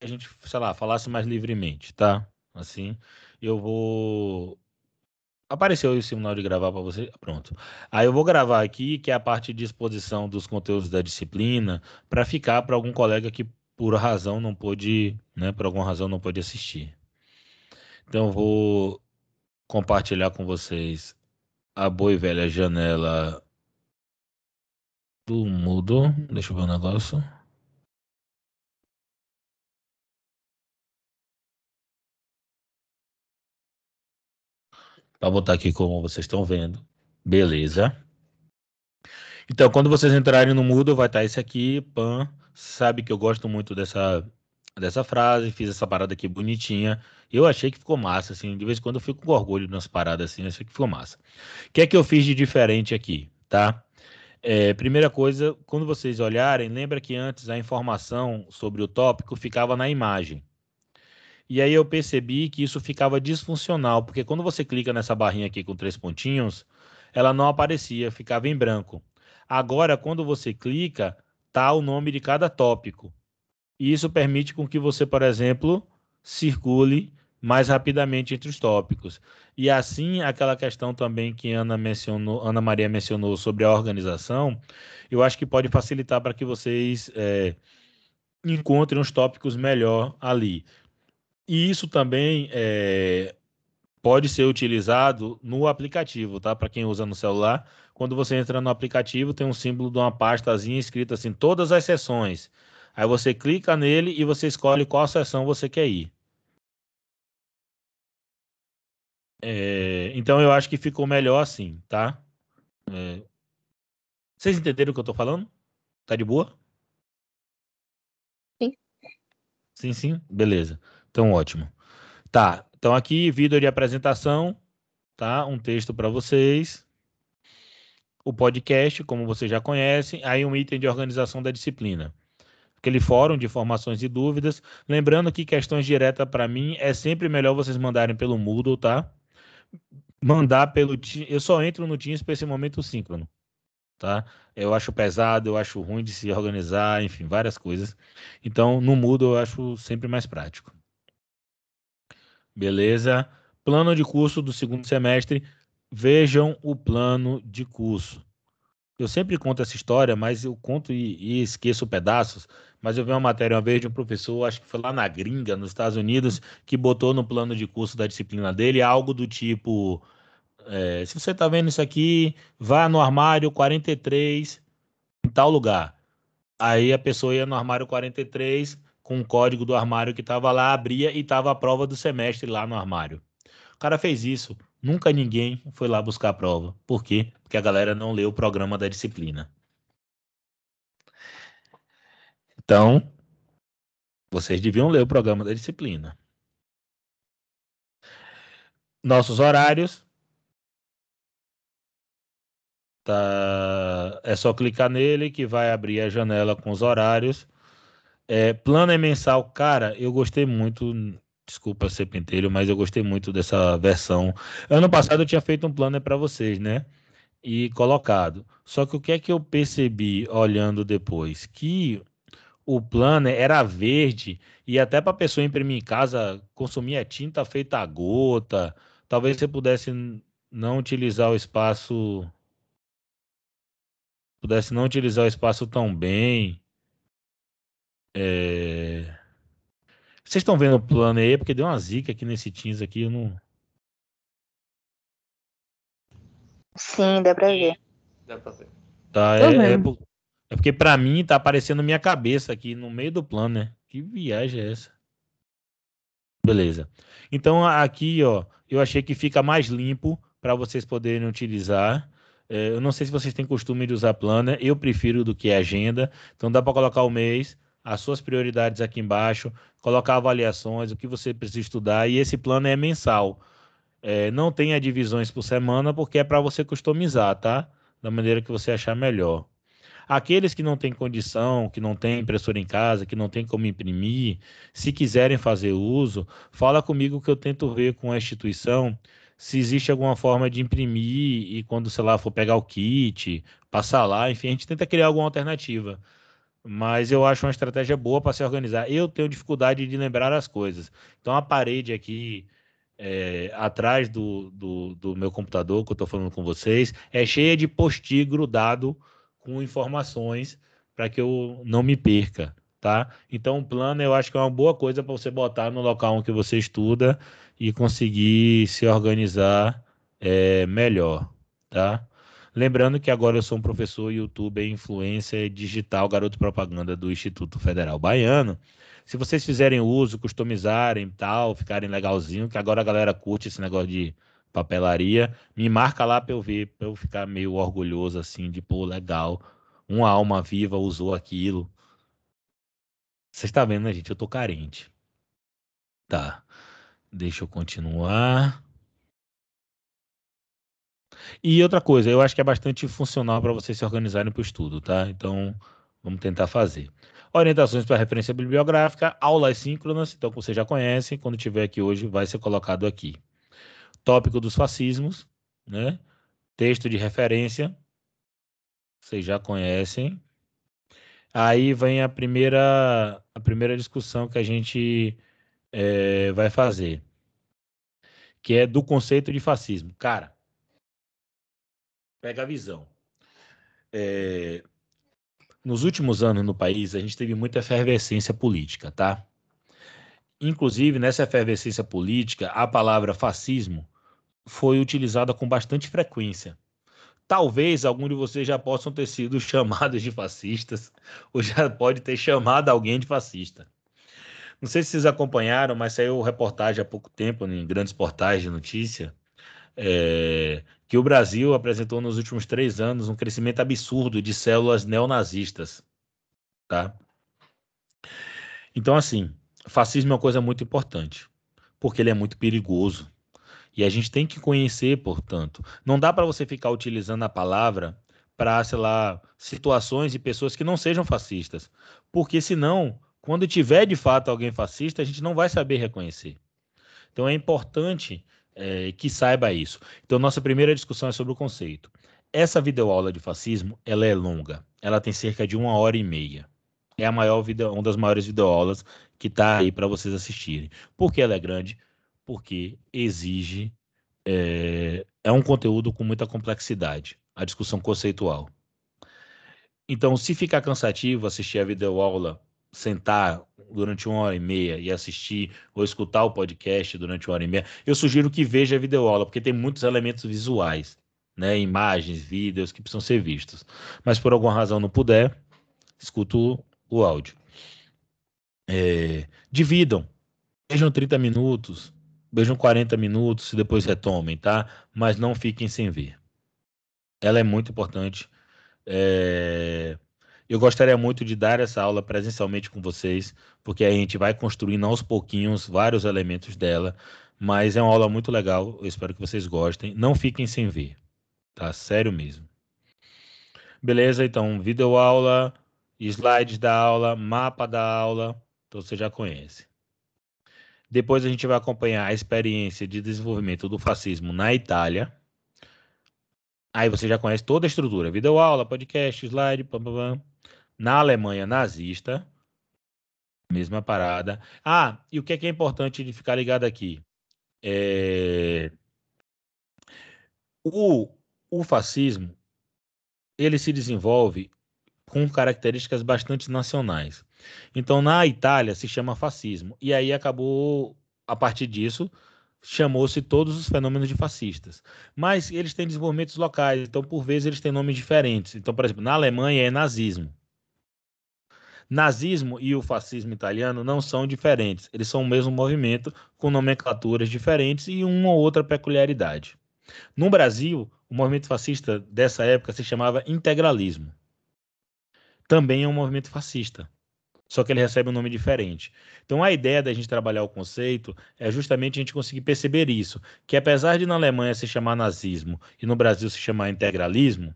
a gente, sei lá, falasse mais livremente, tá? Assim, eu vou Apareceu o sinal de gravar para você? Pronto. Aí eu vou gravar aqui, que é a parte de exposição dos conteúdos da disciplina, para ficar para algum colega que por razão não pôde, né, por alguma razão não pôde assistir. Então eu vou compartilhar com vocês a boa e velha janela do Mudo. Deixa eu ver o um negócio. Para botar aqui como vocês estão vendo. Beleza. Então, quando vocês entrarem no Moodle, vai estar esse aqui, pan. Sabe que eu gosto muito dessa, dessa frase, fiz essa parada aqui bonitinha. Eu achei que ficou massa, assim. De vez em quando eu fico com orgulho nas paradas assim, achei que ficou massa. O que é que eu fiz de diferente aqui, tá? É, primeira coisa, quando vocês olharem, lembra que antes a informação sobre o tópico ficava na imagem. E aí eu percebi que isso ficava disfuncional, porque quando você clica nessa barrinha aqui com três pontinhos, ela não aparecia, ficava em branco. Agora, quando você clica, tá o nome de cada tópico. E isso permite com que você, por exemplo, circule mais rapidamente entre os tópicos. E assim, aquela questão também que Ana mencionou, Ana Maria mencionou sobre a organização, eu acho que pode facilitar para que vocês é, encontrem os tópicos melhor ali. E isso também é, pode ser utilizado no aplicativo, tá? Para quem usa no celular, quando você entra no aplicativo, tem um símbolo de uma pastazinha escrita assim, todas as sessões. Aí você clica nele e você escolhe qual sessão você quer ir. É, então eu acho que ficou melhor assim, tá? É, vocês entenderam o que eu tô falando? Tá de boa? Sim. Sim, sim? Beleza. Então, ótimo. Tá, então aqui, vídeo de apresentação, tá? Um texto para vocês. O podcast, como vocês já conhecem. Aí um item de organização da disciplina. Aquele fórum de informações e dúvidas. Lembrando que questões diretas para mim é sempre melhor vocês mandarem pelo Moodle, tá? Mandar pelo... Eu só entro no Teams para esse momento síncrono tá? Eu acho pesado, eu acho ruim de se organizar, enfim, várias coisas. Então, no Moodle eu acho sempre mais prático. Beleza? Plano de curso do segundo semestre. Vejam o plano de curso. Eu sempre conto essa história, mas eu conto e, e esqueço pedaços. Mas eu vi uma matéria uma vez de um professor, acho que foi lá na gringa, nos Estados Unidos, que botou no plano de curso da disciplina dele algo do tipo: é, se você está vendo isso aqui, vá no armário 43 em tal lugar. Aí a pessoa ia no armário 43 com o código do armário que estava lá, abria e estava a prova do semestre lá no armário. O cara fez isso. Nunca ninguém foi lá buscar a prova. Por quê? Porque a galera não leu o programa da disciplina. Então, vocês deviam ler o programa da disciplina. Nossos horários. Tá, é só clicar nele que vai abrir a janela com os horários. É, plano é mensal, cara, eu gostei muito. Desculpa ser pentelho, mas eu gostei muito dessa versão. Ano passado eu tinha feito um planner para vocês, né? E colocado. Só que o que é que eu percebi olhando depois? Que o planner era verde e até para a pessoa imprimir em casa consumia tinta feita a gota. Talvez você pudesse não utilizar o espaço pudesse não utilizar o espaço tão bem. É... Vocês estão vendo o plano aí? Porque deu uma zica aqui nesse Teams aqui, eu não. Sim, dá pra ver. Dá pra ver. Tá, é, é, é, porque pra mim tá aparecendo minha cabeça aqui no meio do plano, né? Que viagem é essa? Beleza. Então aqui, ó, eu achei que fica mais limpo para vocês poderem utilizar. É, eu não sei se vocês têm costume de usar planner, eu prefiro do que agenda. Então dá para colocar o mês, as suas prioridades aqui embaixo, colocar avaliações, o que você precisa estudar, e esse plano é mensal. É, não tenha divisões por semana, porque é para você customizar, tá? Da maneira que você achar melhor. Aqueles que não têm condição, que não têm impressora em casa, que não têm como imprimir, se quiserem fazer uso, fala comigo que eu tento ver com a instituição se existe alguma forma de imprimir e quando, sei lá, for pegar o kit, passar lá, enfim, a gente tenta criar alguma alternativa mas eu acho uma estratégia boa para se organizar. Eu tenho dificuldade de lembrar as coisas. Então a parede aqui é, atrás do, do, do, meu computador que eu estou falando com vocês é cheia de post grudado com informações para que eu não me perca, tá? Então o plano eu acho que é uma boa coisa para você botar no local que você estuda e conseguir se organizar é, melhor, tá? Lembrando que agora eu sou um professor, youtuber, influencer digital, garoto propaganda do Instituto Federal Baiano. Se vocês fizerem uso, customizarem tal, ficarem legalzinho, que agora a galera curte esse negócio de papelaria, me marca lá para eu ver, para eu ficar meio orgulhoso assim, de pô, legal, uma alma viva usou aquilo. Você está vendo, né, gente? Eu tô carente. Tá. Deixa eu continuar. E outra coisa, eu acho que é bastante funcional para vocês se organizarem para o estudo, tá? Então, vamos tentar fazer. Orientações para referência bibliográfica, aulas síncronas, então você já conhece, quando tiver aqui hoje vai ser colocado aqui. Tópico dos fascismos, né? Texto de referência, vocês já conhecem. Aí vem a primeira, a primeira discussão que a gente é, vai fazer, que é do conceito de fascismo. Cara, pega a visão. É, nos últimos anos no país, a gente teve muita efervescência política, tá? Inclusive, nessa efervescência política, a palavra fascismo foi utilizada com bastante frequência. Talvez algum de vocês já possam ter sido chamados de fascistas, ou já pode ter chamado alguém de fascista. Não sei se vocês acompanharam, mas saiu reportagem há pouco tempo em grandes portais de notícia é, que o Brasil apresentou nos últimos três anos um crescimento absurdo de células neonazistas. Tá? Então, assim, fascismo é uma coisa muito importante, porque ele é muito perigoso. E a gente tem que conhecer, portanto. Não dá para você ficar utilizando a palavra para, sei lá, situações e pessoas que não sejam fascistas. Porque senão, quando tiver de fato alguém fascista, a gente não vai saber reconhecer. Então é importante é, que saiba isso. Então, nossa primeira discussão é sobre o conceito. Essa videoaula de fascismo, ela é longa. Ela tem cerca de uma hora e meia. É a maior video, uma das maiores videoaulas que está aí para vocês assistirem. Por que ela é grande? Porque exige é, é um conteúdo com muita complexidade, a discussão conceitual. Então, se ficar cansativo assistir a videoaula sentar durante uma hora e meia e assistir ou escutar o podcast durante uma hora e meia, eu sugiro que veja a videoaula, porque tem muitos elementos visuais, né? Imagens, vídeos que precisam ser vistos. Mas por alguma razão não puder, escuto o áudio. É, dividam. Vejam 30 minutos, vejam 40 minutos e depois retomem, tá? Mas não fiquem sem ver. Ela é muito importante. É eu gostaria muito de dar essa aula presencialmente com vocês, porque a gente vai construindo aos pouquinhos vários elementos dela, mas é uma aula muito legal, eu espero que vocês gostem. Não fiquem sem ver, tá? Sério mesmo. Beleza? Então, vídeo aula, slides da aula, mapa da aula, então você já conhece. Depois a gente vai acompanhar a experiência de desenvolvimento do fascismo na Itália. Aí você já conhece toda a estrutura: vídeo aula, podcast, slide, pam, pam, pam na Alemanha nazista, mesma parada. Ah, e o que é, que é importante de ficar ligado aqui? É... O, o fascismo ele se desenvolve com características bastante nacionais. Então, na Itália se chama fascismo. E aí acabou, a partir disso, chamou-se todos os fenômenos de fascistas. Mas eles têm desenvolvimentos locais, então por vezes eles têm nomes diferentes. Então, por exemplo, na Alemanha é nazismo. Nazismo e o fascismo italiano não são diferentes, eles são o mesmo movimento com nomenclaturas diferentes e uma ou outra peculiaridade. No Brasil, o movimento fascista dessa época se chamava integralismo. Também é um movimento fascista, só que ele recebe um nome diferente. Então a ideia da gente trabalhar o conceito é justamente a gente conseguir perceber isso, que apesar de na Alemanha se chamar nazismo e no Brasil se chamar integralismo,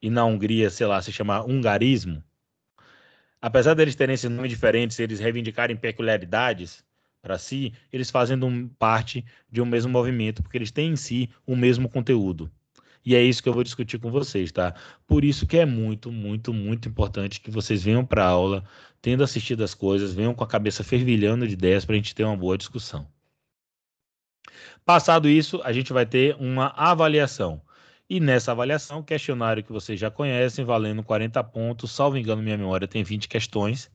e na Hungria, sei lá, se chamar ungarismo, apesar deles terem esse nome diferente, eles reivindicarem peculiaridades para si, eles fazem parte de um mesmo movimento, porque eles têm em si o mesmo conteúdo. E é isso que eu vou discutir com vocês, tá? Por isso que é muito, muito, muito importante que vocês venham para a aula, tendo assistido as coisas, venham com a cabeça fervilhando de ideias para a gente ter uma boa discussão. Passado isso, a gente vai ter uma avaliação. E nessa avaliação, questionário que vocês já conhecem, valendo 40 pontos, salvo engano, minha memória tem 20 questões.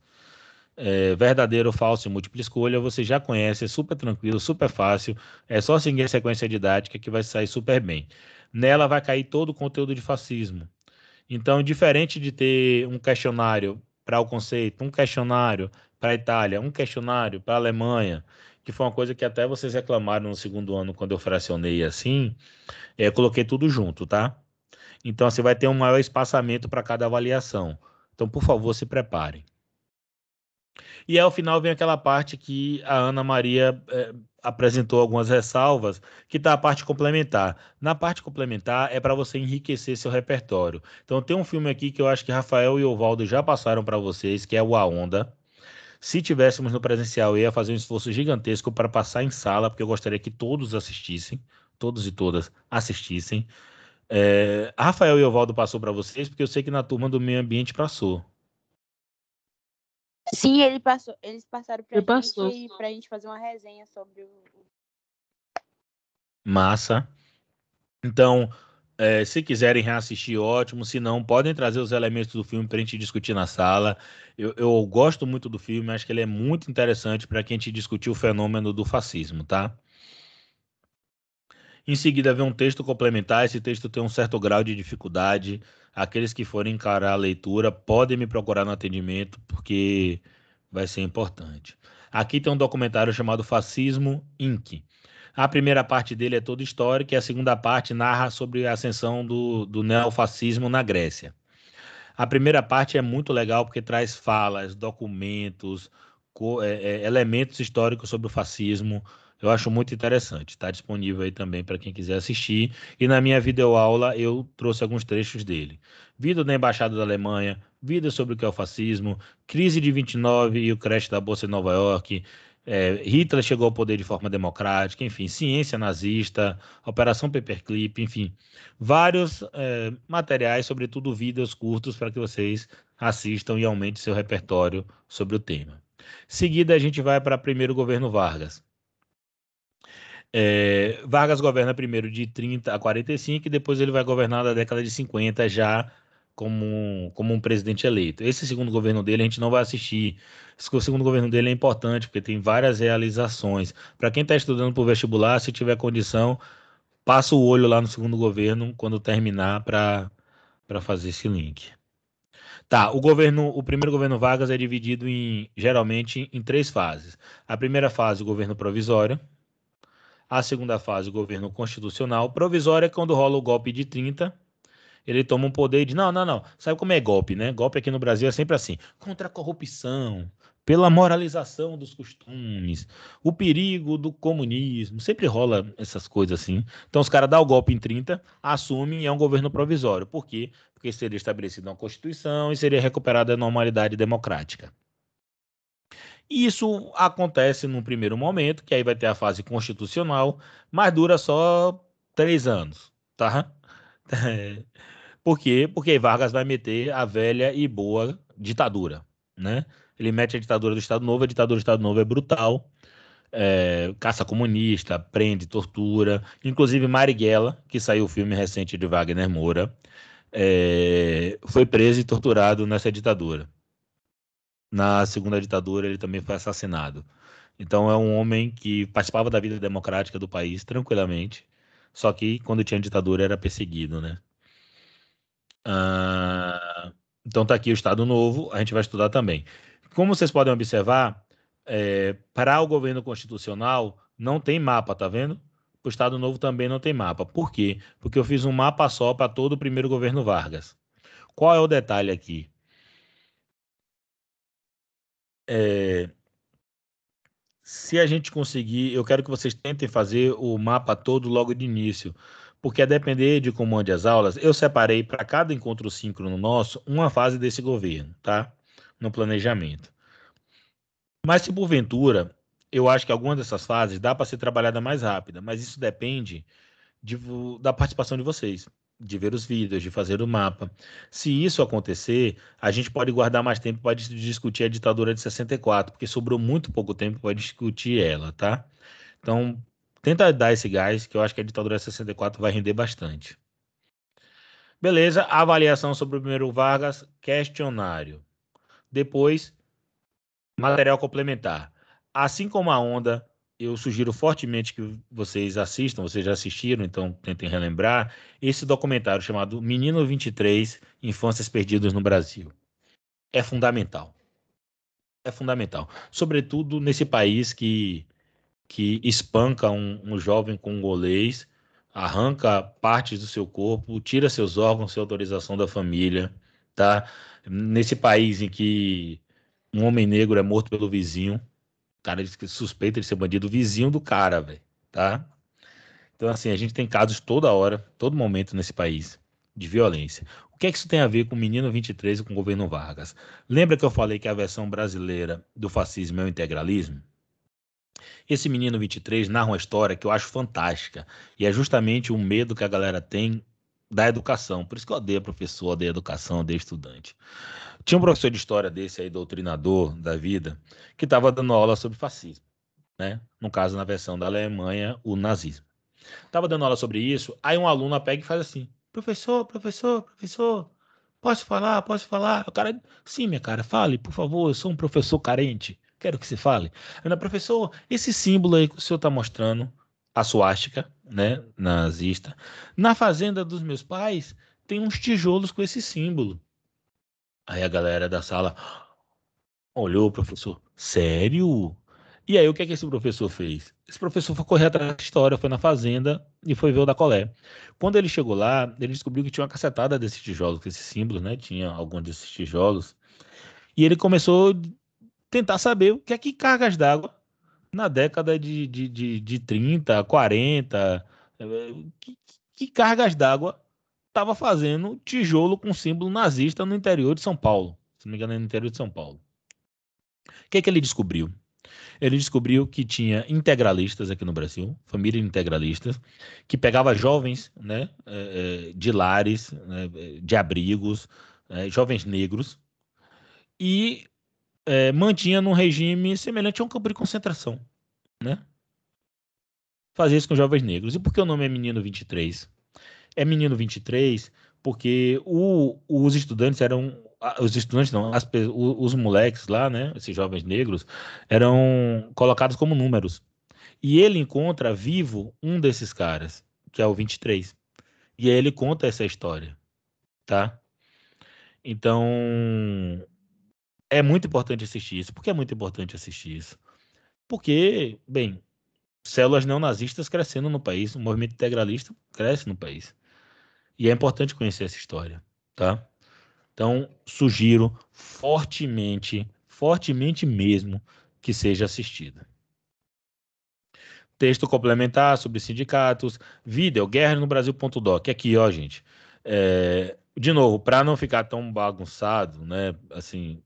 É, verdadeiro, falso e múltipla escolha, você já conhece, é super tranquilo, super fácil, é só seguir a sequência didática que vai sair super bem. Nela vai cair todo o conteúdo de fascismo. Então, diferente de ter um questionário para o conceito, um questionário para a Itália, um questionário para a Alemanha, que foi uma coisa que até vocês reclamaram no segundo ano quando eu fracionei assim, é, coloquei tudo junto, tá? Então você vai ter um maior espaçamento para cada avaliação. Então, por favor, se preparem. E ao final vem aquela parte que a Ana Maria é, apresentou algumas ressalvas, que está a parte complementar. Na parte complementar é para você enriquecer seu repertório. Então tem um filme aqui que eu acho que Rafael e Ovaldo já passaram para vocês, que é o A Onda. Se tivéssemos no presencial, eu ia fazer um esforço gigantesco para passar em sala, porque eu gostaria que todos assistissem, todos e todas assistissem. É, Rafael e Ovaldo passou para vocês, porque eu sei que na turma do meio ambiente passou. Sim, ele passou, eles passaram para Ele gente passou. para a gente fazer uma resenha sobre o. Massa. Então, é, se quiserem reassistir, ótimo. Se não, podem trazer os elementos do filme para a gente discutir na sala. Eu, eu gosto muito do filme, acho que ele é muito interessante para que a gente discutir o fenômeno do fascismo, tá? Em seguida, vem um texto complementar. Esse texto tem um certo grau de dificuldade. Aqueles que forem encarar a leitura podem me procurar no atendimento, porque vai ser importante. Aqui tem um documentário chamado Fascismo Inc. A primeira parte dele é toda histórica e a segunda parte narra sobre a ascensão do, do neofascismo na Grécia. A primeira parte é muito legal porque traz falas, documentos, é, é, elementos históricos sobre o fascismo. Eu acho muito interessante. Está disponível aí também para quem quiser assistir. E na minha videoaula eu trouxe alguns trechos dele. Vida da Embaixada da Alemanha, vida sobre o que é o fascismo, crise de 29 e o crash da Bolsa de Nova York, é, Hitler chegou ao poder de forma democrática, enfim, ciência nazista, Operação Paperclip, enfim, vários é, materiais, sobretudo vídeos curtos, para que vocês assistam e aumente seu repertório sobre o tema. Seguida, a gente vai para primeiro governo Vargas. É, Vargas governa primeiro de 30 a 45 e depois ele vai governar na década de 50 já como, como um presidente eleito. Esse segundo governo dele a gente não vai assistir. Esse segundo governo dele é importante porque tem várias realizações. Para quem está estudando para o vestibular, se tiver condição, passa o olho lá no segundo governo quando terminar para fazer esse link. Tá, o governo, o primeiro governo Vargas é dividido em geralmente em três fases. A primeira fase, o governo provisório. A segunda fase, o governo constitucional. Provisório é quando rola o golpe de 30. Ele toma um poder e diz: não, não, não. Sabe como é golpe, né? Golpe aqui no Brasil é sempre assim: contra a corrupção, pela moralização dos costumes, o perigo do comunismo. Sempre rola essas coisas assim. Então os caras dão o golpe em 30, assumem e é um governo provisório. Por quê? Porque seria estabelecida uma Constituição e seria recuperada a normalidade democrática. Isso acontece num primeiro momento, que aí vai ter a fase constitucional, mas dura só três anos, tá? Por quê? Porque Vargas vai meter a velha e boa ditadura, né? Ele mete a ditadura do Estado Novo, a ditadura do Estado Novo é brutal, é, caça comunista, prende, tortura. Inclusive Marighella, que saiu o filme recente de Wagner Moura, é, foi preso e torturado nessa ditadura. Na segunda ditadura, ele também foi assassinado. Então, é um homem que participava da vida democrática do país tranquilamente, só que quando tinha ditadura era perseguido, né? Ah, então, tá aqui o Estado Novo, a gente vai estudar também. Como vocês podem observar, é, para o governo constitucional não tem mapa, tá vendo? O Estado Novo também não tem mapa. Por quê? Porque eu fiz um mapa só para todo o primeiro governo Vargas. Qual é o detalhe aqui? É, se a gente conseguir, eu quero que vocês tentem fazer o mapa todo logo de início, porque a depender de como ande as aulas, eu separei para cada encontro síncrono nosso uma fase desse governo, tá? No planejamento. Mas se porventura, eu acho que alguma dessas fases dá para ser trabalhada mais rápida, mas isso depende de, da participação de vocês. De ver os vídeos, de fazer o mapa. Se isso acontecer, a gente pode guardar mais tempo para discutir a ditadura de 64, porque sobrou muito pouco tempo para discutir ela, tá? Então, tenta dar esse gás, que eu acho que a ditadura de 64 vai render bastante. Beleza, avaliação sobre o primeiro Vargas, questionário. Depois, material complementar. Assim como a onda eu sugiro fortemente que vocês assistam, vocês já assistiram, então tentem relembrar, esse documentário chamado Menino 23, Infâncias Perdidas no Brasil. É fundamental. É fundamental. Sobretudo nesse país que, que espanca um, um jovem com golês, arranca partes do seu corpo, tira seus órgãos sem autorização da família, tá? Nesse país em que um homem negro é morto pelo vizinho, cara suspeita de ser bandido vizinho do cara, velho, tá? Então, assim, a gente tem casos toda hora, todo momento nesse país de violência. O que é que isso tem a ver com o Menino 23 e com o governo Vargas? Lembra que eu falei que a versão brasileira do fascismo é o integralismo? Esse Menino 23 narra uma história que eu acho fantástica e é justamente o medo que a galera tem da educação. Por isso que eu odeio professor, odeio educação, odeio estudante. Tinha um professor de história desse aí, doutrinador da vida, que estava dando aula sobre fascismo, né? No caso, na versão da Alemanha, o nazismo. Estava dando aula sobre isso, aí um aluno pega e faz assim: professor, professor, professor, posso falar, posso falar? O cara, sim, minha cara, fale, por favor, eu sou um professor carente, quero que você fale. Ana, professor, esse símbolo aí que o senhor está mostrando, a suástica, né, nazista, na fazenda dos meus pais tem uns tijolos com esse símbolo. Aí a galera da sala olhou, professor, sério? E aí o que é que esse professor fez? Esse professor foi correr atrás da história, foi na fazenda e foi ver o da colé. Quando ele chegou lá, ele descobriu que tinha uma cacetada desses tijolos, com esses símbolos, né? Tinha alguns desses tijolos. E ele começou a tentar saber o que é que cargas d'água na década de, de, de, de 30, 40, eh, que, que cargas d'água estava fazendo tijolo com símbolo nazista no interior de São Paulo. Se não me engano, é no interior de São Paulo. O que, é que ele descobriu? Ele descobriu que tinha integralistas aqui no Brasil, família integralistas, que pegava jovens né, eh, eh, de lares, né, de abrigos, né, jovens negros, e é, mantinha num regime semelhante a um campo de concentração. Né? Fazia isso com jovens negros. E por que o nome é Menino 23? é menino 23 porque o, os estudantes eram os estudantes não, as, os, os moleques lá, né, esses jovens negros, eram colocados como números. E ele encontra vivo um desses caras, que é o 23. E aí ele conta essa história, tá? Então, é muito importante assistir isso. Por que é muito importante assistir isso? Porque, bem, células neonazistas crescendo no país, o movimento integralista cresce no país. E é importante conhecer essa história, tá? Então, sugiro fortemente, fortemente mesmo, que seja assistida. Texto complementar sobre sindicatos, vídeo, guerra no Brasil.doc. Aqui, ó, gente. É, de novo, para não ficar tão bagunçado, né? Assim,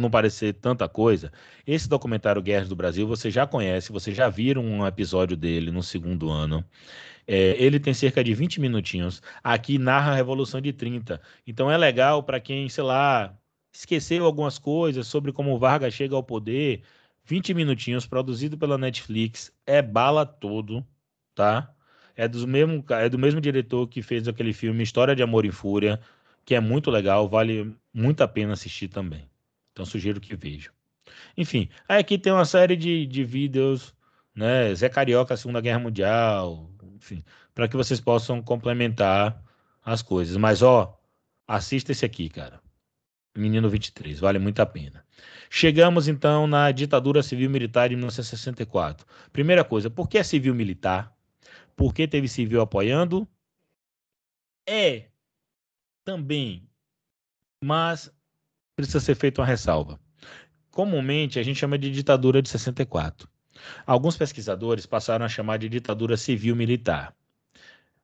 não parecer tanta coisa, esse documentário Guerras do Brasil você já conhece, você já viram um episódio dele no segundo ano. É, ele tem cerca de 20 minutinhos. Aqui narra a Revolução de 30. Então é legal para quem, sei lá, esqueceu algumas coisas sobre como Vargas chega ao poder. 20 minutinhos, produzido pela Netflix. É bala todo, tá? É do mesmo, é do mesmo diretor que fez aquele filme História de Amor e Fúria, que é muito legal, vale muito a pena assistir também. Então sugiro que vejam. Enfim, aí aqui tem uma série de, de vídeos, né? Zé Carioca, Segunda Guerra Mundial, enfim, para que vocês possam complementar as coisas. Mas, ó, assista esse aqui, cara. Menino 23, vale muito a pena. Chegamos então na ditadura civil-militar de 1964. Primeira coisa, por que é civil-militar? Por que teve civil apoiando? É também, mas precisa ser feita uma ressalva. Comumente a gente chama de ditadura de 64. Alguns pesquisadores passaram a chamar de ditadura civil-militar.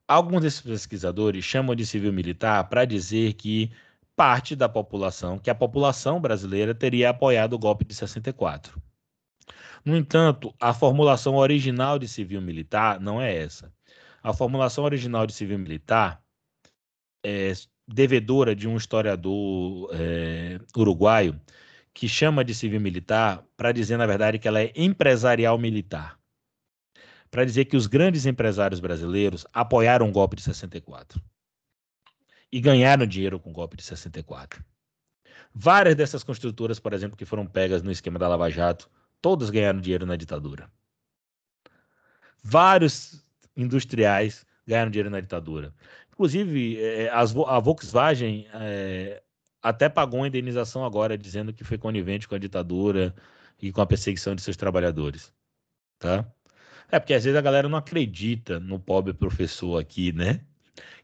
Alguns desses pesquisadores chamam de civil-militar para dizer que parte da população, que a população brasileira teria apoiado o golpe de 64. No entanto, a formulação original de civil-militar não é essa. A formulação original de civil-militar é, devedora de um historiador é, uruguaio que chama de civil militar para dizer, na verdade, que ela é empresarial militar. Para dizer que os grandes empresários brasileiros apoiaram o golpe de 64 e ganharam dinheiro com o golpe de 64. Várias dessas construtoras, por exemplo, que foram pegas no esquema da Lava Jato, todas ganharam dinheiro na ditadura. Vários industriais ganharam dinheiro na ditadura. Inclusive, é, as, a Volkswagen é, até pagou uma indenização agora, dizendo que foi conivente com a ditadura e com a perseguição de seus trabalhadores. Tá? É porque às vezes a galera não acredita no pobre professor aqui, né?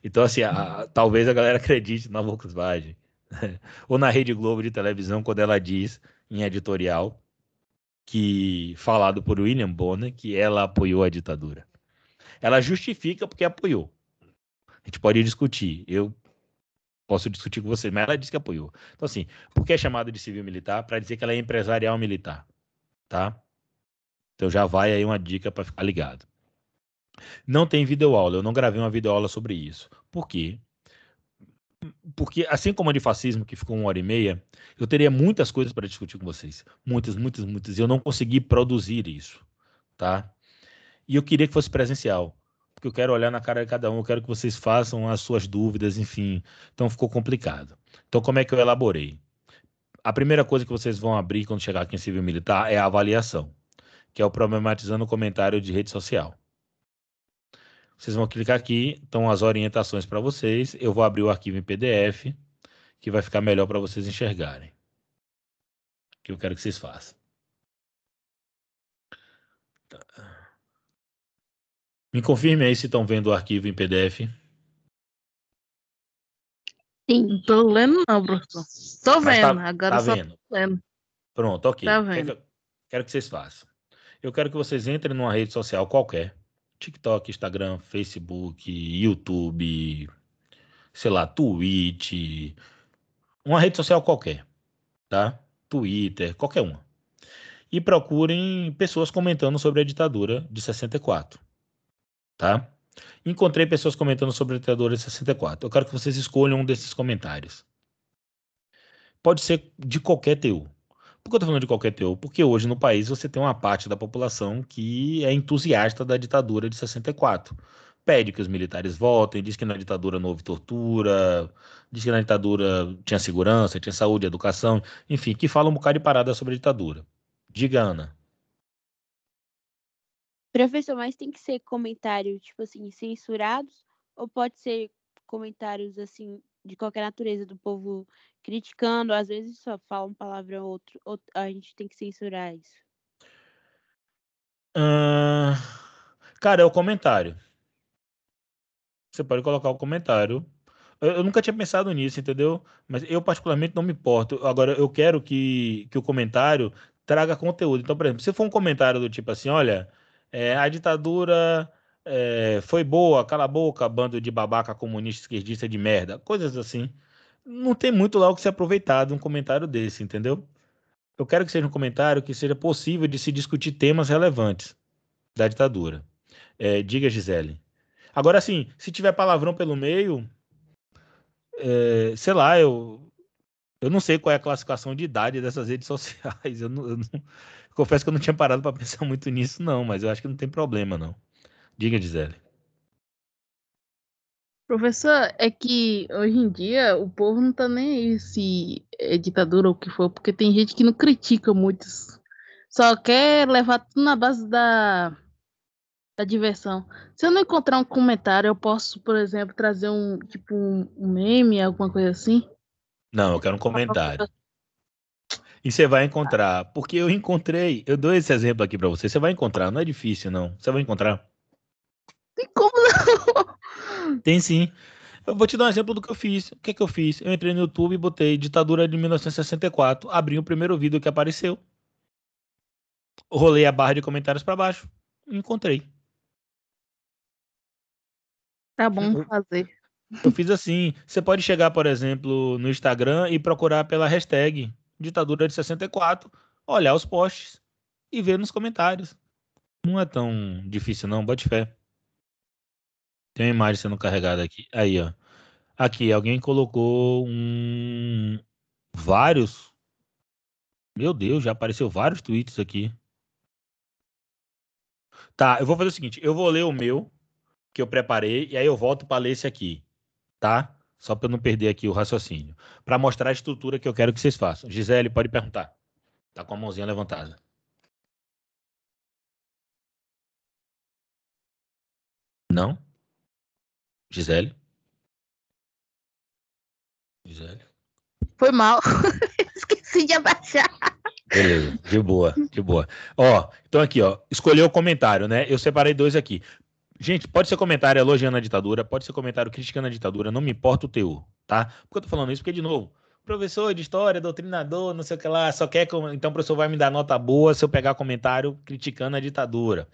Então, assim, a, a, talvez a galera acredite na Volkswagen. Ou na Rede Globo de televisão, quando ela diz em editorial que, falado por William Bonner, que ela apoiou a ditadura. Ela justifica porque apoiou. A gente pode discutir. Eu posso discutir com vocês, mas ela disse que apoiou. Então, assim, por que é chamada de civil militar? Para dizer que ela é empresarial militar. Tá? Então já vai aí uma dica para ficar ligado. Não tem videoaula, eu não gravei uma videoaula sobre isso. Por quê? Porque, assim como a de fascismo, que ficou uma hora e meia, eu teria muitas coisas para discutir com vocês. Muitas, muitas, muitas. E eu não consegui produzir isso. Tá? E eu queria que fosse presencial porque eu quero olhar na cara de cada um, eu quero que vocês façam as suas dúvidas, enfim. Então ficou complicado. Então, como é que eu elaborei? A primeira coisa que vocês vão abrir quando chegar aqui em civil militar é a avaliação, que é o problematizando o comentário de rede social. Vocês vão clicar aqui, estão as orientações para vocês. Eu vou abrir o arquivo em PDF, que vai ficar melhor para vocês enxergarem. Que eu quero que vocês façam. Tá. Me confirme aí se estão vendo o arquivo em PDF. Sim. Não tô lendo não, professor. Tô Mas vendo, tá, agora tá só vendo. lendo. Pronto, ok. Tá vendo. Quero, quero que vocês façam. Eu quero que vocês entrem numa rede social qualquer. TikTok, Instagram, Facebook, YouTube, sei lá, Twitch, uma rede social qualquer, tá? Twitter, qualquer uma. E procurem pessoas comentando sobre a ditadura de 64 tá? Encontrei pessoas comentando sobre a de 64. Eu quero que vocês escolham um desses comentários. Pode ser de qualquer teu. Por que eu estou falando de qualquer teu? Porque hoje no país você tem uma parte da população que é entusiasta da ditadura de 64. Pede que os militares voltem, diz que na ditadura não houve tortura, diz que na ditadura tinha segurança, tinha saúde, educação, enfim, que fala um bocado de parada sobre a ditadura. Diga, Ana. Professor, mas tem que ser comentário, tipo assim, censurados? Ou pode ser comentários, assim, de qualquer natureza, do povo criticando? Às vezes só fala uma palavra ou outra, ou a gente tem que censurar isso? Uh, cara, é o comentário. Você pode colocar o comentário. Eu, eu, nunca tinha pensado nisso, entendeu? Mas eu, particularmente, não me importo. Agora, eu quero que, que o comentário traga conteúdo. Então, por exemplo, se for um comentário do tipo assim, olha é, a ditadura é, foi boa, cala a boca, bando de babaca comunista esquerdista de merda, coisas assim. Não tem muito lá o que se aproveitar de um comentário desse, entendeu? Eu quero que seja um comentário que seja possível de se discutir temas relevantes da ditadura. É, diga, Gisele. Agora, assim, se tiver palavrão pelo meio, é, sei lá, eu, eu não sei qual é a classificação de idade dessas redes sociais. Eu não, eu não, confesso que eu não tinha parado para pensar muito nisso, não, mas eu acho que não tem problema, não. Diga, Gisele. Professor, é que hoje em dia o povo não tá nem aí se é ditadura ou o que for, porque tem gente que não critica muito. Só quer levar tudo na base da, da diversão. Se eu não encontrar um comentário, eu posso, por exemplo, trazer um tipo um meme, alguma coisa assim? Não, eu quero um comentário. E você vai encontrar, porque eu encontrei, eu dou esse exemplo aqui para você, você vai encontrar, não é difícil não, você vai encontrar. Tem como não? Tem sim. Eu vou te dar um exemplo do que eu fiz. O que, é que eu fiz? Eu entrei no YouTube e botei ditadura de 1964, abri o primeiro vídeo que apareceu, rolei a barra de comentários para baixo, encontrei. Tá bom fazer. Eu fiz assim. Você pode chegar, por exemplo, no Instagram e procurar pela hashtag ditadura de 64, olhar os posts e ver nos comentários. Não é tão difícil não, bote fé. Tem uma imagem sendo carregada aqui. Aí, ó. Aqui, alguém colocou um. Vários. Meu Deus, já apareceu vários tweets aqui. Tá, eu vou fazer o seguinte: eu vou ler o meu, que eu preparei, e aí eu volto para ler esse aqui. Tá? Só para não perder aqui o raciocínio. Para mostrar a estrutura que eu quero que vocês façam. Gisele, pode perguntar. Tá com a mãozinha levantada. Não? Gisele? Gisele? Foi mal. Esqueci de abaixar. Beleza, de boa, de boa. Ó, então aqui, ó, escolheu o comentário, né? Eu separei dois aqui. Gente, pode ser comentário elogiando a ditadura, pode ser comentário criticando a ditadura, não me importa o teor, tá? Por que eu tô falando isso? Porque, de novo, professor de história, doutrinador, não sei o que lá, só quer. Então o professor vai me dar nota boa se eu pegar comentário criticando a ditadura.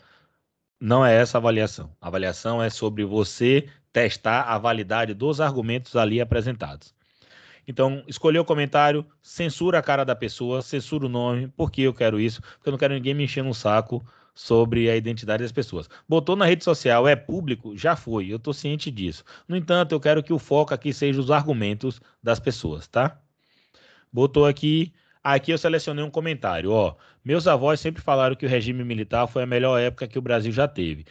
Não é essa a avaliação. A avaliação é sobre você testar a validade dos argumentos ali apresentados. Então, escolher o comentário, censura a cara da pessoa, censura o nome, porque eu quero isso, porque eu não quero ninguém me enchendo um saco sobre a identidade das pessoas. Botou na rede social, é público, já foi, eu estou ciente disso. No entanto, eu quero que o foco aqui seja os argumentos das pessoas, tá? Botou aqui, aqui eu selecionei um comentário, ó. Meus avós sempre falaram que o regime militar foi a melhor época que o Brasil já teve.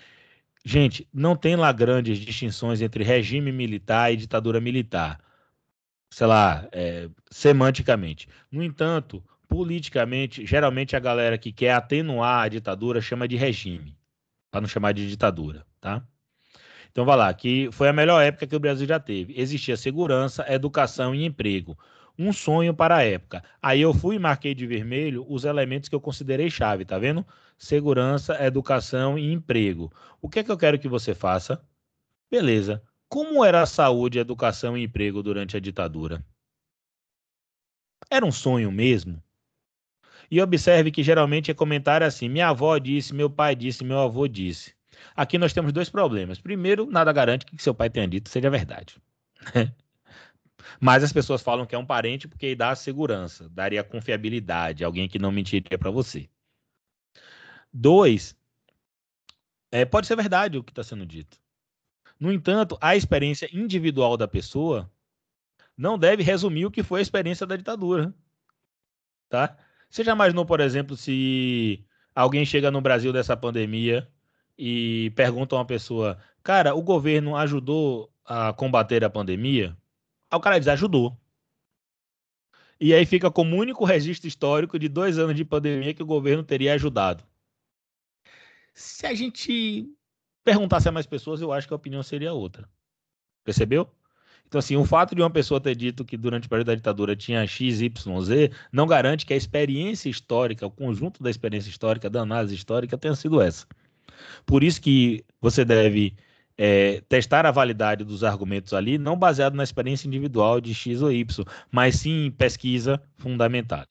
Gente, não tem lá grandes distinções entre regime militar e ditadura militar. Sei lá, é, semanticamente. No entanto, politicamente, geralmente a galera que quer atenuar a ditadura chama de regime, para não chamar de ditadura, tá? Então vai lá, que foi a melhor época que o Brasil já teve. Existia segurança, educação e emprego um sonho para a época. Aí eu fui e marquei de vermelho os elementos que eu considerei chave, tá vendo? Segurança, educação e emprego. O que é que eu quero que você faça? Beleza. Como era a saúde, educação e emprego durante a ditadura? Era um sonho mesmo? E observe que geralmente é comentário assim: minha avó disse, meu pai disse, meu avô disse. Aqui nós temos dois problemas. Primeiro, nada garante que seu pai tenha dito seja verdade. Mas as pessoas falam que é um parente porque dá segurança, daria confiabilidade, alguém que não mentiria para você. Dois, é, pode ser verdade o que está sendo dito. No entanto, a experiência individual da pessoa não deve resumir o que foi a experiência da ditadura. Tá? Você já imaginou, por exemplo, se alguém chega no Brasil dessa pandemia e pergunta a uma pessoa: Cara, o governo ajudou a combater a pandemia? Aí o cara diz, ajudou. E aí fica como único registro histórico de dois anos de pandemia que o governo teria ajudado. Se a gente perguntasse a mais pessoas, eu acho que a opinião seria outra. Percebeu? Então, assim, o fato de uma pessoa ter dito que durante o período da ditadura tinha X, Y, Z, não garante que a experiência histórica, o conjunto da experiência histórica, da análise histórica, tenha sido essa. Por isso que você deve é, testar a validade dos argumentos ali, não baseado na experiência individual de X ou Y, mas sim em pesquisa fundamentada,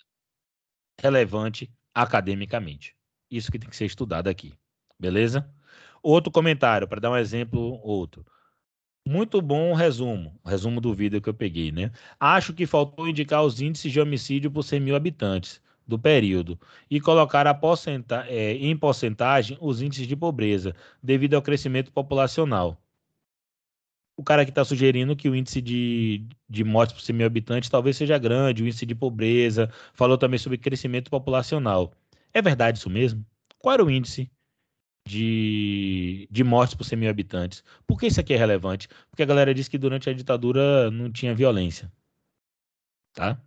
relevante academicamente. Isso que tem que ser estudado aqui, beleza? Outro comentário, para dar um exemplo, outro. Muito bom o resumo, o resumo do vídeo que eu peguei, né? Acho que faltou indicar os índices de homicídio por 100 mil habitantes do período e colocar porcenta é, em porcentagem os índices de pobreza, devido ao crescimento populacional. O cara que está sugerindo que o índice de, de mortes por 100 mil habitantes talvez seja grande, o índice de pobreza, falou também sobre crescimento populacional. É verdade isso mesmo? Qual era o índice de, de mortes por 100 mil habitantes? Por que isso aqui é relevante? Porque a galera disse que durante a ditadura não tinha violência. Tá?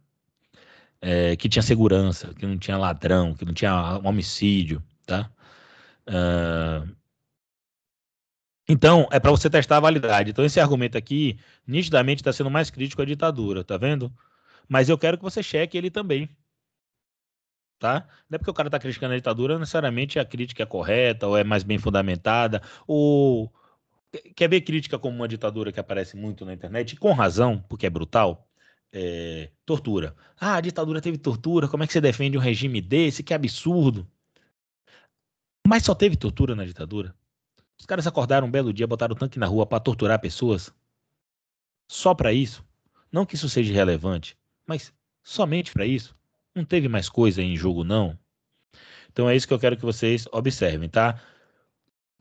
é, que tinha segurança, que não tinha ladrão, que não tinha homicídio, tá? Uh, então, é para você testar a validade. Então, esse argumento aqui, nitidamente, está sendo mais crítico à ditadura, tá vendo? Mas eu quero que você cheque ele também. Tá? Não é porque o cara está criticando a ditadura, necessariamente a crítica é correta, ou é mais bem fundamentada, ou quer ver crítica como uma ditadura que aparece muito na internet, com razão, porque é brutal é, tortura. Ah, a ditadura teve tortura, como é que você defende um regime desse? Que absurdo. Mas só teve tortura na ditadura? Os caras acordaram um belo dia, botaram o tanque na rua para torturar pessoas? Só para isso? Não que isso seja relevante, mas somente para isso? Não teve mais coisa em jogo, não? Então é isso que eu quero que vocês observem, tá?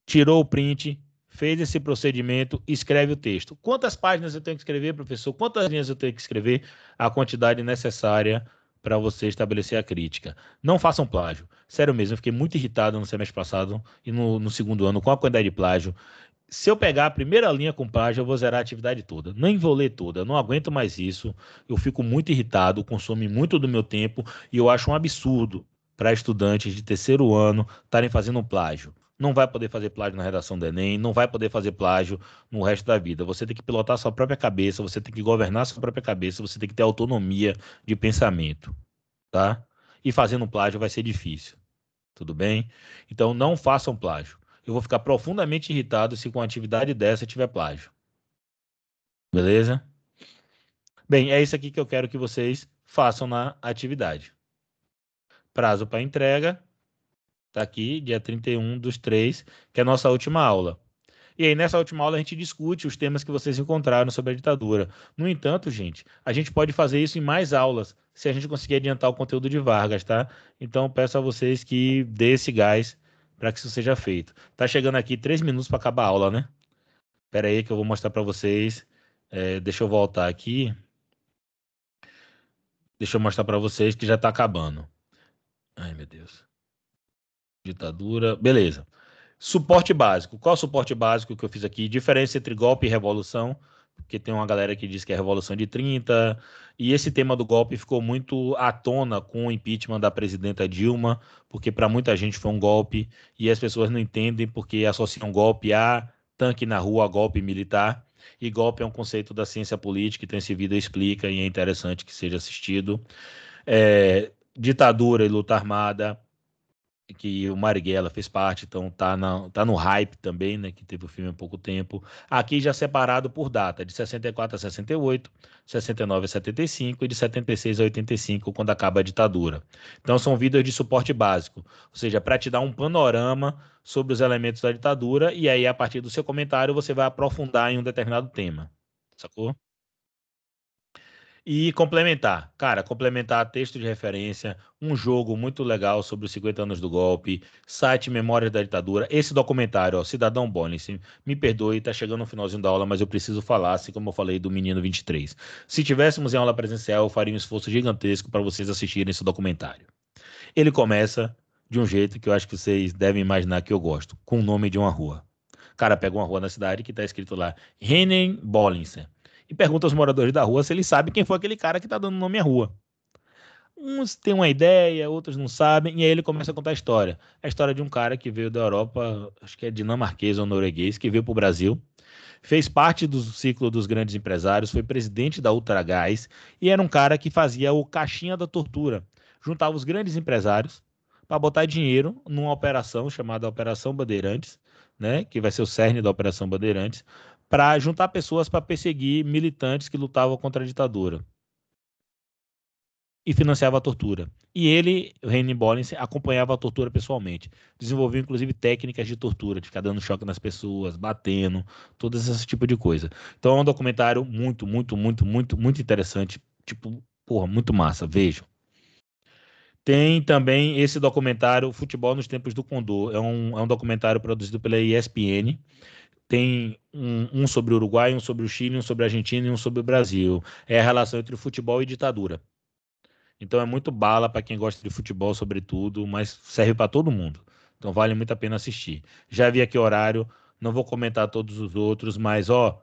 Tirou o print, fez esse procedimento, escreve o texto. Quantas páginas eu tenho que escrever, professor? Quantas linhas eu tenho que escrever? A quantidade necessária para você estabelecer a crítica. Não façam plágio. Sério mesmo, eu fiquei muito irritado no semestre passado e no, no segundo ano com a quantidade de plágio. Se eu pegar a primeira linha com plágio, eu vou zerar a atividade toda. Nem vou ler toda, não aguento mais isso. Eu fico muito irritado, consome muito do meu tempo e eu acho um absurdo para estudantes de terceiro ano estarem fazendo um plágio não vai poder fazer plágio na redação do Enem, não vai poder fazer plágio no resto da vida. Você tem que pilotar sua própria cabeça, você tem que governar sua própria cabeça, você tem que ter autonomia de pensamento, tá? E fazendo plágio vai ser difícil, tudo bem? Então não façam plágio. Eu vou ficar profundamente irritado se com atividade dessa tiver plágio. Beleza? Bem, é isso aqui que eu quero que vocês façam na atividade. Prazo para entrega, Tá aqui, dia 31 dos 3, que é a nossa última aula. E aí, nessa última aula, a gente discute os temas que vocês encontraram sobre a ditadura. No entanto, gente, a gente pode fazer isso em mais aulas, se a gente conseguir adiantar o conteúdo de Vargas, tá? Então, peço a vocês que dê esse gás para que isso seja feito. Tá chegando aqui três minutos para acabar a aula, né? Espera aí que eu vou mostrar para vocês. É, deixa eu voltar aqui. Deixa eu mostrar para vocês que já está acabando. Ai, meu Deus ditadura, beleza. Suporte básico. Qual é o suporte básico que eu fiz aqui? Diferença entre golpe e revolução, porque tem uma galera que diz que é a Revolução de 30, e esse tema do golpe ficou muito à tona com o impeachment da presidenta Dilma, porque para muita gente foi um golpe, e as pessoas não entendem porque associam golpe a tanque na rua, a golpe militar, e golpe é um conceito da ciência política, então esse vídeo explica e é interessante que seja assistido. É, ditadura e luta armada, que o Marighella fez parte, então tá, na, tá no hype também, né, que teve o filme há pouco tempo. Aqui já separado por data, de 64 a 68, 69 a 75 e de 76 a 85, quando acaba a ditadura. Então são vídeos de suporte básico, ou seja, para te dar um panorama sobre os elementos da ditadura e aí a partir do seu comentário você vai aprofundar em um determinado tema. Sacou? E complementar, cara, complementar texto de referência, um jogo muito legal sobre os 50 anos do golpe, site Memórias da Ditadura, esse documentário, ó, Cidadão Bonis, me perdoe, tá chegando no finalzinho da aula, mas eu preciso falar, assim como eu falei do Menino 23. Se tivéssemos em aula presencial, eu faria um esforço gigantesco para vocês assistirem esse documentário. Ele começa de um jeito que eu acho que vocês devem imaginar que eu gosto, com o nome de uma rua. Cara pega uma rua na cidade que tá escrito lá, Rennen Bollinsen e pergunta aos moradores da rua se eles sabem quem foi aquele cara que está dando nome à rua. Uns têm uma ideia, outros não sabem, e aí ele começa a contar a história. A história de um cara que veio da Europa, acho que é dinamarquês ou norueguês, que veio para o Brasil, fez parte do ciclo dos grandes empresários, foi presidente da Ultragás e era um cara que fazia o caixinha da tortura. Juntava os grandes empresários para botar dinheiro numa operação chamada Operação Bandeirantes, né, que vai ser o cerne da Operação Bandeirantes, para juntar pessoas para perseguir militantes que lutavam contra a ditadura. E financiava a tortura. E ele, Henry Bollins, acompanhava a tortura pessoalmente. Desenvolveu, inclusive, técnicas de tortura, de ficar dando choque nas pessoas, batendo, todo esse tipo de coisa. Então é um documentário muito, muito, muito, muito, muito interessante. Tipo, porra, muito massa. Vejam. Tem também esse documentário, Futebol nos Tempos do Condor. É um, é um documentário produzido pela ESPN tem um, um, sobre o Uruguai, um sobre o Chile, um sobre a Argentina e um sobre o Brasil. É a relação entre futebol e ditadura. Então é muito bala para quem gosta de futebol, sobretudo, mas serve para todo mundo. Então vale muito a pena assistir. Já vi aqui o horário, não vou comentar todos os outros, mas ó,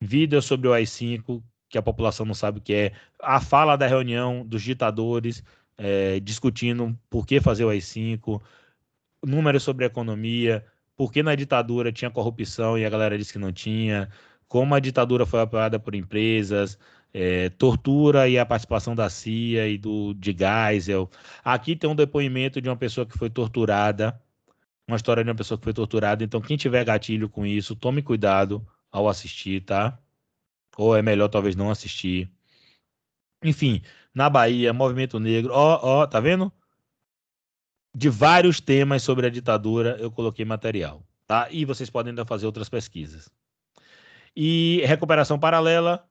vídeo sobre o AI-5, que a população não sabe o que é, a fala da reunião dos ditadores é, discutindo por que fazer o AI-5, números sobre economia, porque na ditadura tinha corrupção e a galera disse que não tinha, como a ditadura foi apoiada por empresas, é, tortura e a participação da CIA e do de Geisel. Aqui tem um depoimento de uma pessoa que foi torturada, uma história de uma pessoa que foi torturada. Então, quem tiver gatilho com isso, tome cuidado ao assistir, tá? Ou é melhor talvez não assistir. Enfim, na Bahia, movimento negro, ó, ó, tá vendo? de vários temas sobre a ditadura, eu coloquei material. Tá? E vocês podem ainda fazer outras pesquisas. E recuperação paralela,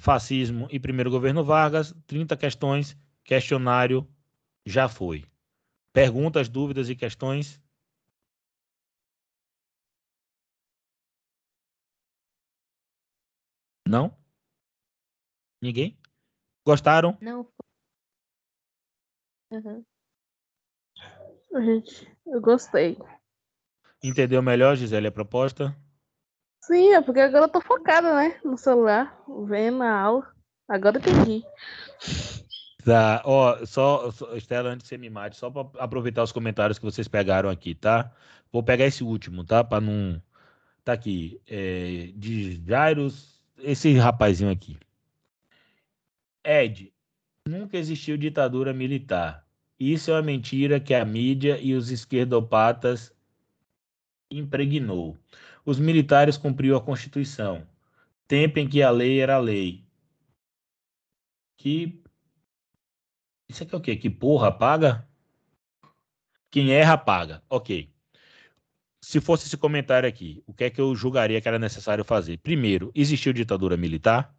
fascismo e primeiro governo Vargas, 30 questões, questionário já foi. Perguntas, dúvidas e questões? Não? Ninguém? Gostaram? Não. Uhum. Gente, eu gostei. Entendeu melhor, Gisele, a proposta? Sim, é porque agora eu tô focada, né? No celular, vendo a aula. Agora eu entendi. Tá, ó, só, só Estela, antes de você me mate, só para aproveitar os comentários que vocês pegaram aqui, tá? Vou pegar esse último, tá? Para não. Tá aqui. É, de Jairus, esse rapazinho aqui. Ed, nunca existiu ditadura militar. Isso é uma mentira que a mídia e os esquerdopatas impregnou. Os militares cumpriu a Constituição. Tempo em que a lei era lei. Que. Isso aqui é o quê? Que porra paga? Quem erra, paga. Ok. Se fosse esse comentário aqui, o que é que eu julgaria que era necessário fazer? Primeiro, existiu ditadura militar?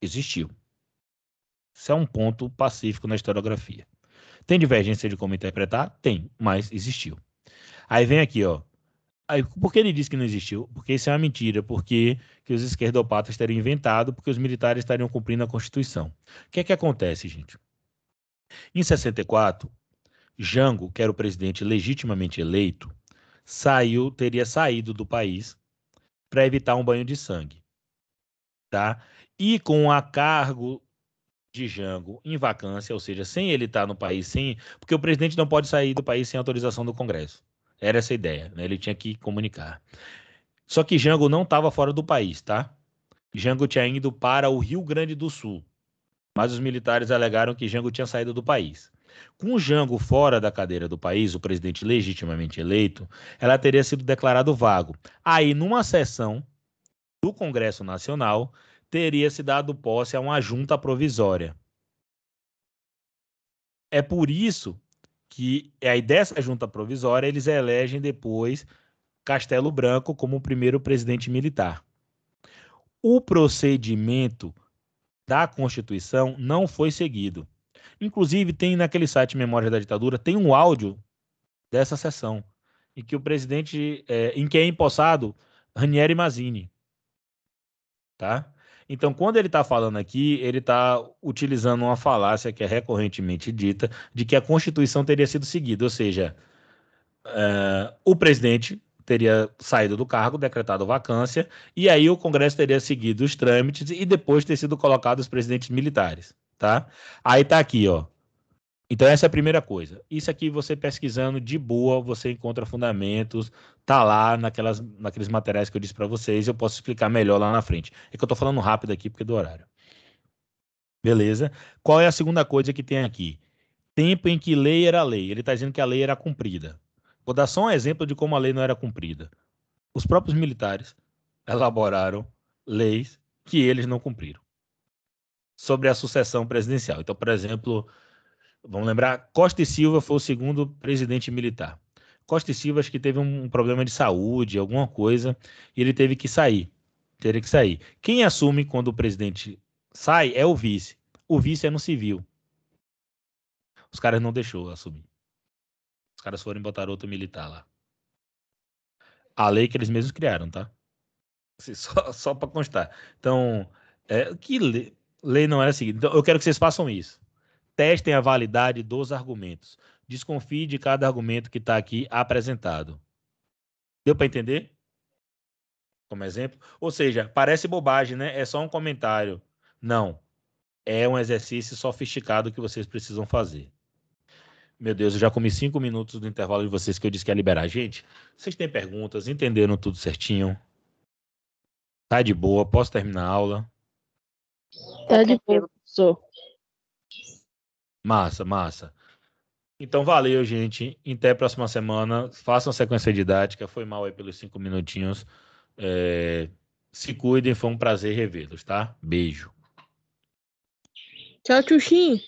Existiu. Isso é um ponto pacífico na historiografia. Tem divergência de como interpretar? Tem, mas existiu. Aí vem aqui, ó. Aí, por que ele diz que não existiu? Porque isso é uma mentira, porque que os esquerdopatas teriam inventado, porque os militares estariam cumprindo a Constituição. O que é que acontece, gente? Em 64, Jango, que era o presidente legitimamente eleito, saiu, teria saído do país para evitar um banho de sangue, tá? E com a cargo de Jango em vacância, ou seja, sem ele estar no país, sem, porque o presidente não pode sair do país sem autorização do Congresso. Era essa a ideia, né? Ele tinha que comunicar. Só que Jango não estava fora do país, tá? Jango tinha ido para o Rio Grande do Sul, mas os militares alegaram que Jango tinha saído do país. Com Jango fora da cadeira do país, o presidente legitimamente eleito, ela teria sido declarado vago. Aí, numa sessão do Congresso Nacional, teria se dado posse a uma junta provisória. É por isso que aí dessa junta provisória eles elegem depois Castelo Branco como o primeiro presidente militar. O procedimento da Constituição não foi seguido. Inclusive tem naquele site Memória da Ditadura tem um áudio dessa sessão em que o presidente, é, em que é empossado Ranieri Mazzini, tá? Então, quando ele está falando aqui, ele está utilizando uma falácia que é recorrentemente dita de que a Constituição teria sido seguida, ou seja, uh, o presidente teria saído do cargo, decretado vacância, e aí o Congresso teria seguido os trâmites e depois ter sido colocados os presidentes militares, tá? Aí tá aqui, ó. Então, essa é a primeira coisa. Isso aqui, você pesquisando de boa, você encontra fundamentos, tá lá naquelas, naqueles materiais que eu disse para vocês, eu posso explicar melhor lá na frente. É que eu tô falando rápido aqui porque é do horário. Beleza? Qual é a segunda coisa que tem aqui? Tempo em que lei era lei. Ele está dizendo que a lei era cumprida. Vou dar só um exemplo de como a lei não era cumprida. Os próprios militares elaboraram leis que eles não cumpriram sobre a sucessão presidencial. Então, por exemplo, Vamos lembrar, Costa e Silva foi o segundo presidente militar. Costa e Silva acho que teve um problema de saúde, alguma coisa, e ele teve que sair. Teria que sair. Quem assume quando o presidente sai é o vice. O vice é no civil. Os caras não deixou assumir. Os caras foram botar outro militar lá. A lei que eles mesmos criaram, tá? Só, só para constar. Então, é, que lei, lei não era seguida. Então, eu quero que vocês façam isso testem a validade dos argumentos. Desconfie de cada argumento que está aqui apresentado. Deu para entender? Como exemplo? Ou seja, parece bobagem, né? É só um comentário. Não. É um exercício sofisticado que vocês precisam fazer. Meu Deus, eu já comi cinco minutos do intervalo de vocês que eu disse que ia liberar. Gente, vocês têm perguntas? Entenderam tudo certinho? Tá de boa? Posso terminar a aula? Tá de boa, professor. Massa, massa. Então, valeu, gente. Até a próxima semana. Façam sequência didática. Foi mal aí pelos cinco minutinhos. É... Se cuidem, foi um prazer revê-los, tá? Beijo. Tchau, Tchuxim.